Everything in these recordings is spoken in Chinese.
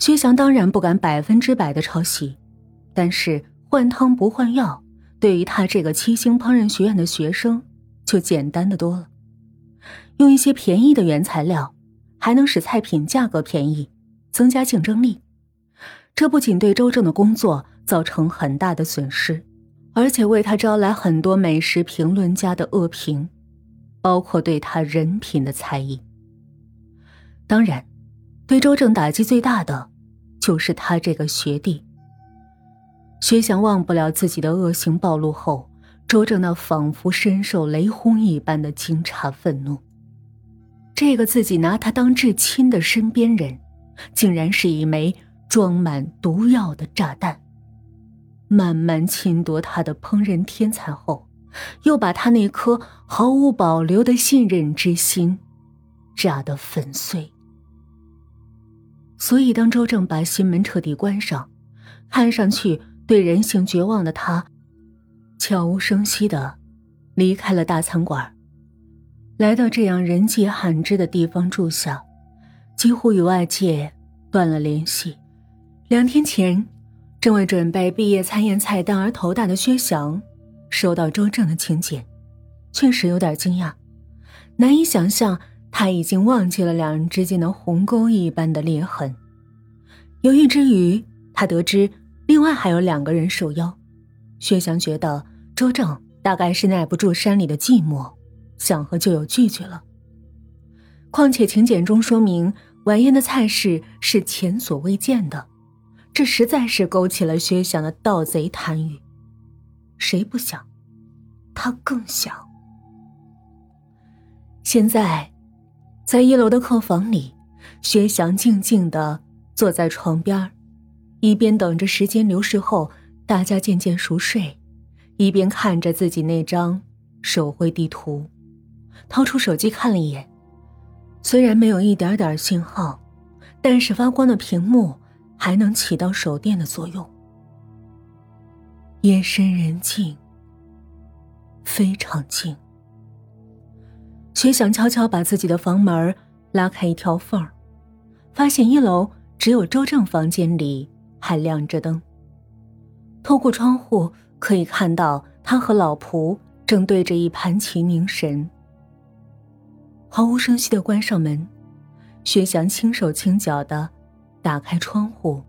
薛翔当然不敢百分之百的抄袭，但是换汤不换药，对于他这个七星烹饪学院的学生，就简单的多了。用一些便宜的原材料，还能使菜品价格便宜，增加竞争力。这不仅对周正的工作造成很大的损失，而且为他招来很多美食评论家的恶评，包括对他人品的猜疑。当然，对周正打击最大的。就是他这个学弟。薛翔忘不了自己的恶行暴露后，周正那仿佛深受雷轰一般的惊诧愤怒。这个自己拿他当至亲的身边人，竟然是一枚装满毒药的炸弹。慢慢侵夺他的烹饪天才后，又把他那颗毫无保留的信任之心，炸得粉碎。所以，当周正把心门彻底关上，看上去对人性绝望的他，悄无声息的离开了大餐馆，来到这样人迹罕至的地方住下，几乎与外界断了联系。两天前，正为准备毕业餐宴菜单而头大的薛翔，收到周正的请柬，确实有点惊讶，难以想象。他已经忘记了两人之间的鸿沟一般的裂痕。犹豫之余，他得知另外还有两个人受邀。薛翔觉得周正大概是耐不住山里的寂寞，想和旧友聚聚了。况且请柬中说明晚宴的菜式是前所未见的，这实在是勾起了薛翔的盗贼贪欲。谁不想？他更想。现在。在一楼的客房里，薛翔静静的坐在床边一边等着时间流逝后大家渐渐熟睡，一边看着自己那张手绘地图，掏出手机看了一眼，虽然没有一点点信号，但是发光的屏幕还能起到手电的作用。夜深人静，非常静。薛想悄悄把自己的房门拉开一条缝儿，发现一楼只有周正房间里还亮着灯。透过窗户可以看到他和老仆正对着一盘棋凝神。毫无声息的关上门，薛翔轻手轻脚的打开窗户，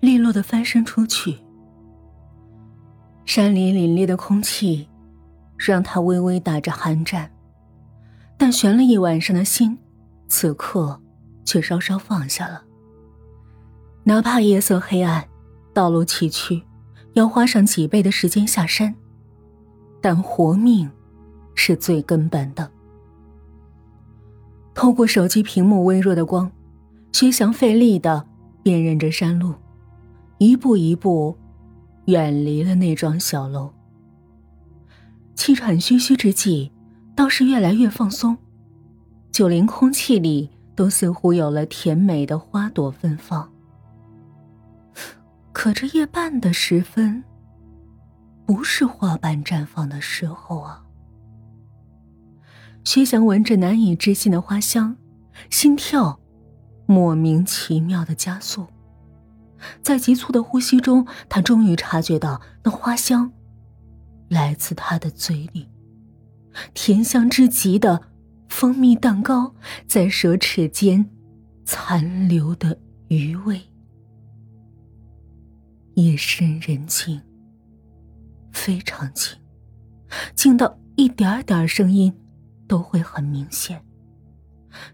利落的翻身出去。山里凛冽的空气，让他微微打着寒战。但悬了一晚上的心，此刻却稍稍放下了。哪怕夜色黑暗，道路崎岖，要花上几倍的时间下山，但活命是最根本的。透过手机屏幕微弱的光，薛翔费力的辨认着山路，一步一步远离了那幢小楼。气喘吁吁之际。倒是越来越放松，就连空气里都似乎有了甜美的花朵芬芳。可这夜半的时分，不是花瓣绽放的时候啊！薛翔闻着难以置信的花香，心跳莫名其妙的加速。在急促的呼吸中，他终于察觉到那花香来自他的嘴里。甜香之极的蜂蜜蛋糕，在舌齿间残留的余味。夜深人静，非常静，静到一点点声音都会很明显。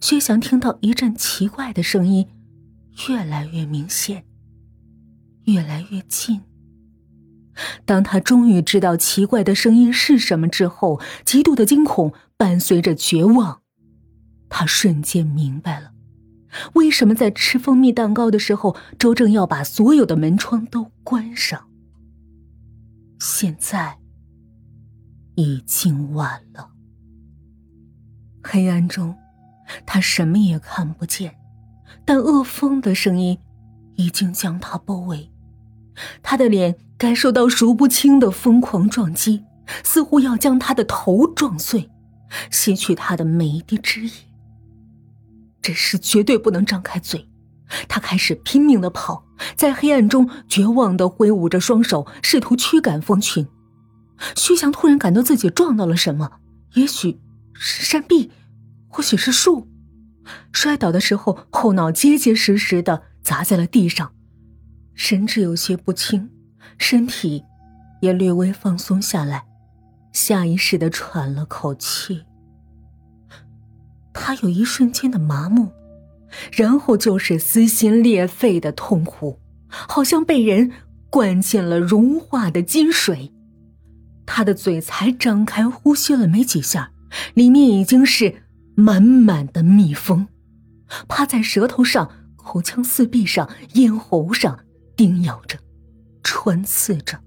薛翔听到一阵奇怪的声音，越来越明显，越来越近。当他终于知道奇怪的声音是什么之后，极度的惊恐伴随着绝望，他瞬间明白了，为什么在吃蜂蜜蛋糕的时候，周正要把所有的门窗都关上。现在已经晚了，黑暗中，他什么也看不见，但恶风的声音已经将他包围。他的脸感受到数不清的疯狂撞击，似乎要将他的头撞碎，吸取他的每一滴汁液。这时绝对不能张开嘴，他开始拼命的跑，在黑暗中绝望的挥舞着双手，试图驱赶蜂群。徐翔突然感到自己撞到了什么，也许是山壁，或许是树。摔倒的时候，后脑结结实实的砸在了地上，神志有些不清，身体也略微放松下来，下意识的喘了口气。他有一瞬间的麻木，然后就是撕心裂肺的痛苦，好像被人灌进了融化的金水。他的嘴才张开，呼吸了没几下，里面已经是满满的蜜蜂，趴在舌头上、口腔四壁上、咽喉上叮咬着、穿刺着，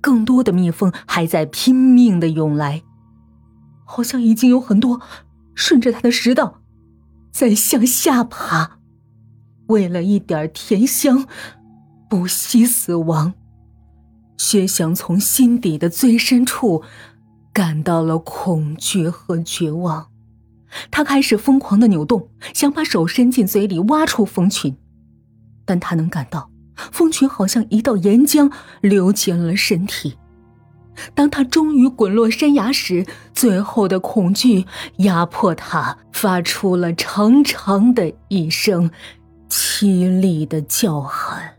更多的蜜蜂还在拼命的涌来，好像已经有很多。顺着他的食道，在向下爬，为了一点甜香，不惜死亡。薛翔从心底的最深处感到了恐惧和绝望，他开始疯狂的扭动，想把手伸进嘴里挖出蜂群，但他能感到蜂群好像一道岩浆流进了身体。当他终于滚落山崖时，最后的恐惧压迫他，发出了长长的一声凄厉的叫喊。